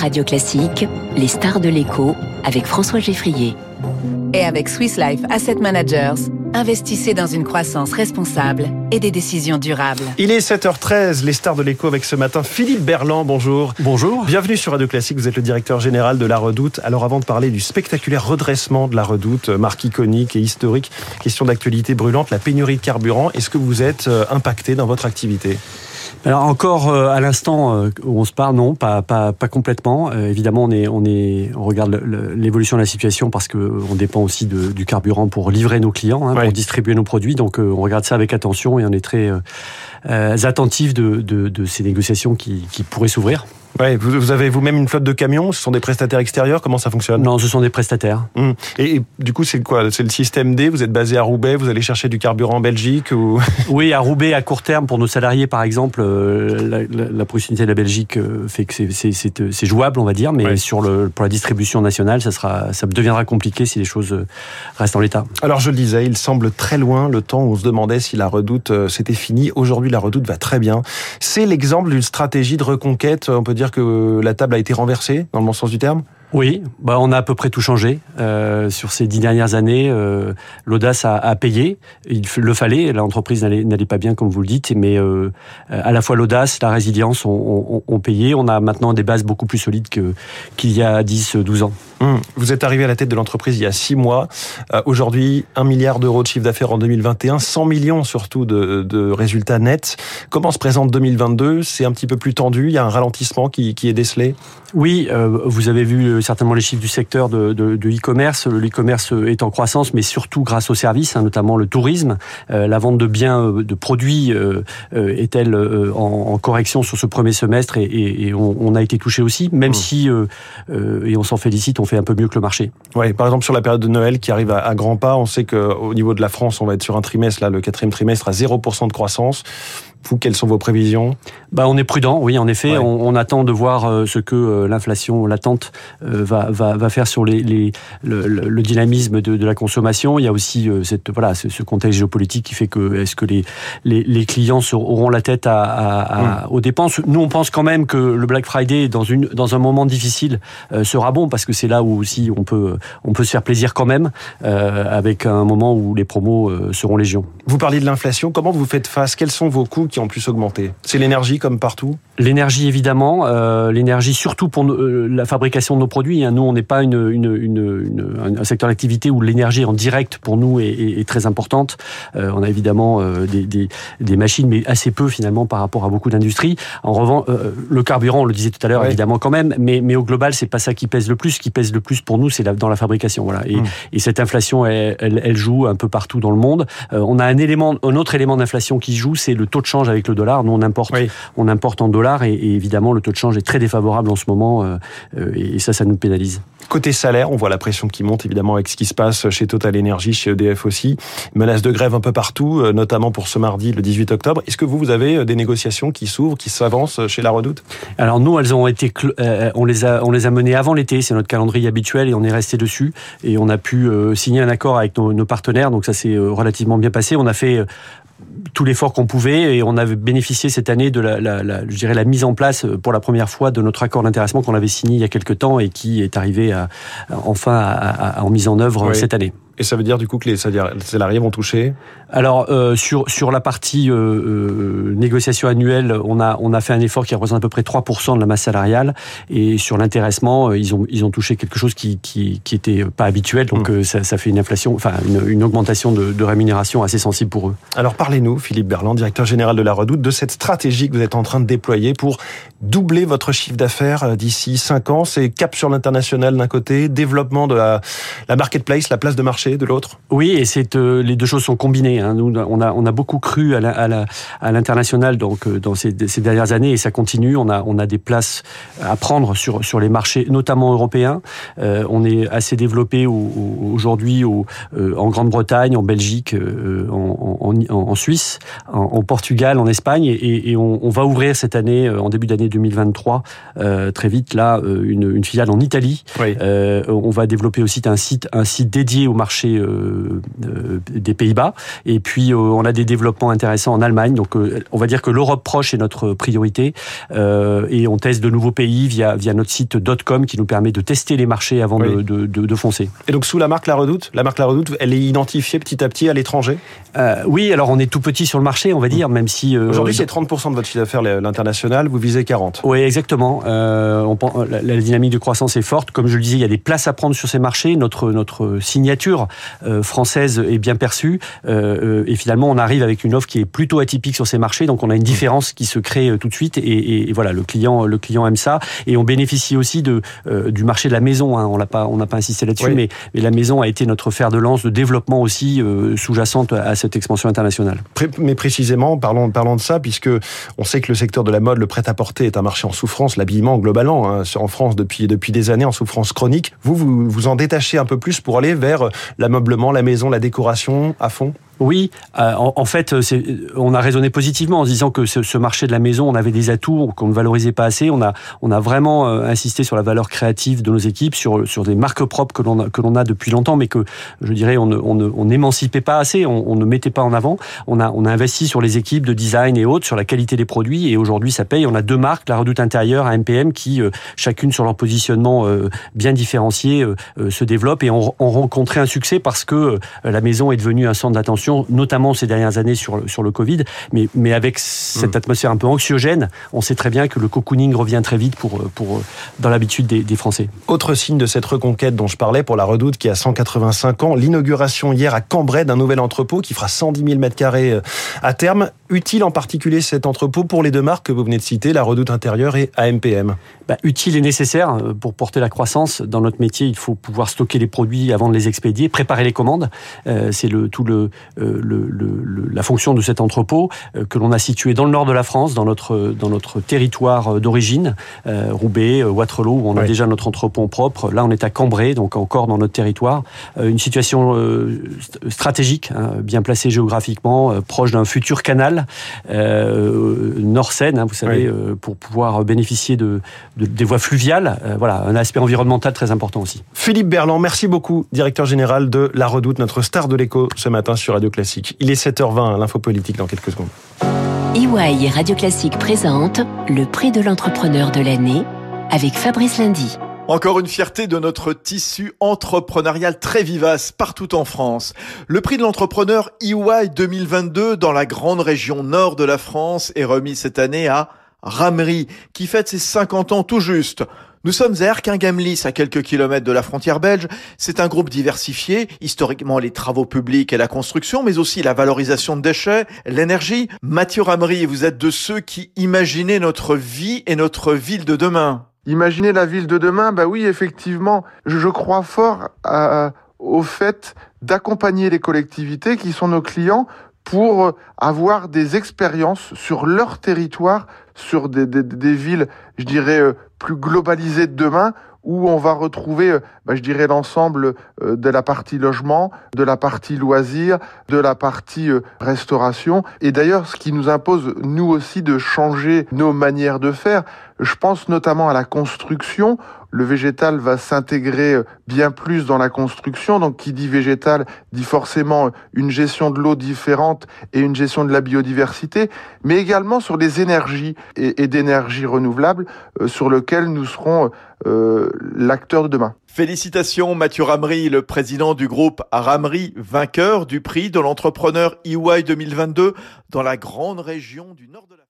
Radio Classique, les stars de l'écho avec François Geffrier. Et avec Swiss Life Asset Managers, investissez dans une croissance responsable et des décisions durables. Il est 7h13, les stars de l'écho avec ce matin Philippe Berland, bonjour. Bonjour. Bienvenue sur Radio Classique, vous êtes le directeur général de La Redoute. Alors avant de parler du spectaculaire redressement de La Redoute, marque iconique et historique, question d'actualité brûlante, la pénurie de carburant, est-ce que vous êtes euh, impacté dans votre activité? Alors encore euh, à l'instant euh, où on se parle, non, pas pas, pas complètement. Euh, évidemment, on est on est on regarde l'évolution de la situation parce que on dépend aussi de, du carburant pour livrer nos clients, hein, pour distribuer nos produits. Donc on regarde ça avec attention et on est très attentif de, de, de, ces négociations qui, qui pourraient s'ouvrir. Ouais, vous, avez vous-même une flotte de camions Ce sont des prestataires extérieurs Comment ça fonctionne? Non, ce sont des prestataires. Hum. Et, du coup, c'est quoi? C'est le système D Vous êtes basé à Roubaix Vous allez chercher du carburant en Belgique ou... Oui, à Roubaix, à court terme, pour nos salariés, par exemple, euh, la, proximité de la Belgique euh, fait que c'est jouable, on va dire, mais sur le, pour la distribution nationale, ça, sera, ça deviendra compliqué si les choses euh, restent en l'état. Alors, je le disais, il semble très loin le temps où on se demandait si la redoute c'était fini. Aujourd'hui, la redoute va très bien. C'est l'exemple d'une stratégie de reconquête, on peut dire que la table a été renversée, dans le bon sens du terme oui, bah on a à peu près tout changé euh, sur ces dix dernières années. Euh, L'audace a, a, payé, il le fallait. L'entreprise n'allait pas bien, comme vous le dites, mais euh, à la fois l'audace, la résilience ont, ont, ont, payé. On a maintenant des bases beaucoup plus solides que qu'il y a 10, 12 ans. Hum, vous êtes arrivé à la tête de l'entreprise il y a six mois. Euh, Aujourd'hui, un milliard d'euros de chiffre d'affaires en 2021, 100 millions surtout de, de, résultats nets. Comment se présente 2022 C'est un petit peu plus tendu. Il y a un ralentissement qui, qui est décelé? Oui, euh, vous avez vu certainement les chiffres du secteur de, de, e-commerce. Le e-commerce est en croissance, mais surtout grâce aux services, hein, notamment le tourisme. Euh, la vente de biens, euh, de produits euh, est-elle en, correction sur ce premier semestre et, et, on, a été touché aussi, même mmh. si, et on s'en félicite, on fait un peu mieux que le marché. Oui, par exemple sur la période de Noël qui arrive à, à grands pas, on sait qu'au niveau de la France, on va être sur un trimestre, là, le quatrième trimestre, à 0% de croissance. Vous, quelles sont vos prévisions? Bah, On est prudent, oui, en effet. On, on, attend de voir ce que l'inflation latente va, va, va, faire sur les, les le, le, dynamisme de, de, la consommation. Il y a aussi euh, cette, voilà, ce, ce, contexte géopolitique qui fait que est-ce que les, les, les clients auront la tête à, à, mm. aux dépenses? Nous, on pense quand même que le Black Friday, dans, une, dans un moment difficile, euh, sera bon parce que c'est là où aussi on peut, on peut se faire plaisir quand même, euh, avec un moment où les promos euh, seront légion. Vous parliez de l'inflation. Comment vous faites face? Quels sont vos coûts? Qui ont plus augmenté. C'est l'énergie comme partout L'énergie, évidemment. l'énergie, surtout pour la fabrication de nos produits. Hein. Nous, on n'est pas une, une, une, un secteur d'activité où l'énergie en direct pour nous est, est, très importante. Euh, on a évidemment euh, des, des, des, machines, mais assez peu finalement par rapport à beaucoup d'industries. En revanche, euh, le carburant, on le disait tout à l'heure, évidemment quand même, mais, mais au global, c'est pas ça qui pèse le plus. Ce qui pèse le plus pour nous, c'est dans la fabrication. Voilà. Et, hum. et cette inflation, elle, elle, joue un peu partout dans le monde. on a un élément, un autre élément d'inflation qui joue, c'est le taux de change avec le dollar. Nous, on importe, on importe en dollars, et, évidemment, le taux de change est très défavorable en ce moment, et ça, ça nous pénalise. Côté salaire, on voit la pression qui monte évidemment avec ce qui se passe chez Total Energy, chez EDF aussi. Menace de grève un peu partout, euh, notamment pour ce mardi, le 18 octobre. Est-ce que vous, vous avez euh, des négociations qui s'ouvrent, qui s'avancent chez La Redoute? Alors nous, elles ont été, euh, on les a, menées avant l'été. C'est notre calendrier habituel et on est resté dessus et on a pu signer un accord avec nos, partenaires. Donc ça s'est relativement bien passé. On a fait tout l'effort qu'on pouvait et on avait bénéficié cette année de la, je dirais, la mise en place euh, pour la première fois de notre accord d'intéressement qu'on avait signé il y a quelques temps et qui est arrivé à, enfin à, à, en mise en œuvre cette année. Et ça veut dire du coup que les salariés vont toucher Alors euh, sur sur la partie euh, euh, négociation annuelle, on a on a fait un effort qui représente à peu près 3% de la masse salariale et sur l'intéressement, ils ont ils ont touché quelque chose qui qui qui était pas habituel, donc mmh. ça, ça fait une inflation, enfin une, une augmentation de, de, rémunération assez sensible pour eux. Alors parlez-nous, Philippe Berland, directeur général de la Redoute, de cette stratégie que vous êtes en train de déployer pour doubler votre chiffre d'affaires d'ici 5 ans. C'est cap sur l'international d'un côté, développement de la, la marketplace, la place de marché de l'autre? Oui, et c'est euh, les deux choses sont combinées. Hein. Nous, on a on a beaucoup cru à l'international la, à donc euh, dans ces, ces, dernières années et ça continue. On a on a des places à prendre sur sur les marchés, notamment européens. Euh, on est assez développé aujourd'hui euh, en Grande-Bretagne, en Belgique, en, en, en, Suisse, en, Portugal, en Espagne, et, et on, on, va ouvrir cette année, en début d'année 2023, très vite là une, une, filiale en Italie. Oui. on va développer aussi un site un site dédié au marché marché des Pays-Bas. Et puis on a des développements intéressants en Allemagne. Donc on va dire que l'Europe proche est notre priorité et on teste de nouveaux pays via via notre site .com qui nous permet de tester les marchés avant de, de, de, foncer. Et donc sous la marque La Redoute, la marque La Redoute, elle est identifiée petit à petit à l'étranger? Oui, alors on est tout petit sur le marché, on va dire, même si aujourd'hui c'est 30% de votre chiffre d'affaires l'international, vous visez 40. Oui, exactement. on, la, la, dynamique de croissance est forte. Comme je le disais, il y a des places à prendre sur ces marchés. Notre notre signature française est bien perçue et finalement on arrive avec une offre qui est plutôt atypique sur ces marchés. Donc on a une différence qui se crée tout de suite et, et, voilà le client le client aime ça et on bénéficie aussi de du marché de la maison. Hein. On l'a pas on n'a pas insisté là-dessus, mais, mais, la maison a été notre fer de lance de développement aussi sous-jacente à cette expansion internationale. Mais précisément, parlons parlons de ça puisque on sait que le secteur de la mode, le prêt-à-porter est un marché en souffrance, l'habillement globalement hein, en France depuis depuis des années en souffrance chronique. Vous, vous vous en détachez un peu plus pour aller vers l'ameublement, la maison, la décoration à fond? Oui, euh, en, fait, on a raisonné positivement en disant que ce, marché de la maison, on avait des atouts qu'on ne valorisait pas assez. On a, vraiment euh, insisté sur la valeur créative de nos équipes, sur, sur des marques propres que l'on a, depuis longtemps, mais que je dirais on n'émancipait pas assez, on, ne mettait pas en avant. On a, investi sur les équipes de design et autres, sur la qualité des produits, et aujourd'hui ça paye. On a deux marques, la Redoute intérieure, à MPM, qui euh, chacune sur leur positionnement bien différencié se développent et ont rencontré un succès parce que la maison est devenue un centre d'attention notamment ces dernières années sur, sur le Covid. Mais, mais avec cette mm. atmosphère un peu anxiogène, on sait très bien que le cocooning revient très vite pour, pour, dans l'habitude des, des Français. Autre signe de cette reconquête dont je parlais pour la Redoute qui a 185 ans, l'inauguration hier à Cambrai d'un nouvel entrepôt qui fera 110 000 mètres carrés euh, à terme. Utile en particulier cet entrepôt pour les deux marques que vous venez de citer, la Redoute intérieure et AMPM bah, Utile et nécessaire euh, pour porter la croissance. Dans notre métier, il faut pouvoir stocker les produits avant de les expédier, préparer les commandes. Euh, c'est le, tout le, euh, le, le, la fonction de cet entrepôt euh, que l'on a situé dans le nord de la France, dans notre, dans notre territoire d'origine, Roubaix, Waterloo, où on a déjà notre entrepôt propre. Là, on est à Cambrai, donc encore dans notre territoire. Une situation stratégique, hein, bien placée géographiquement, proche d'un futur canal Nord-Seine, hein, vous savez, pour pouvoir bénéficier de, de des voies fluviales. voilà, un aspect environnemental très important aussi. Philippe Berland, merci beaucoup, directeur général de La Redoute, notre star de l'écho ce matin sur Radio Classique. Il est 7h20, l'info politique dans quelques secondes. EY et Radio Classique présente le prix de l'entrepreneur de l'année avec Fabrice Lundy. Encore une fierté de notre tissu entrepreneurial très vivace partout en France. Le prix de l'entrepreneur EY 2022 dans la grande région nord de la France est remis cette année à Ramery, qui fête ses 50 ans tout juste. Nous sommes à Erquingamlis, à quelques kilomètres de la frontière belge. C'est un groupe diversifié, historiquement les travaux publics et la construction, mais aussi la valorisation de déchets, l'énergie. Mathieu Ramery, vous êtes de ceux qui imaginaient notre vie et notre ville de demain. Imaginer la ville de demain, bah oui, effectivement, je crois fort au fait d'accompagner les collectivités qui sont nos clients pour avoir des expériences sur leur territoire, sur des, des, des villes, je dirais, euh, plus globalisées de demain, où on va retrouver, euh, bah, je dirais, l'ensemble euh, de la partie logement, de la partie loisirs, de la partie restauration. Et d'ailleurs, ce qui nous impose, nous aussi, de changer nos manières de faire. Je pense notamment à la construction. Le végétal va s'intégrer euh, bien plus dans la construction. Donc, qui dit végétal dit forcément euh, une gestion de l'eau différente et une gestion de la biodiversité, mais également sur les énergies et, d'énergie renouvelables euh, sur lequel nous serons l'acteur de demain. Félicitations Mathieu Ramery, le président du groupe Ramery, vainqueur du prix de l'entrepreneur EY 2022 dans la grande région du nord de la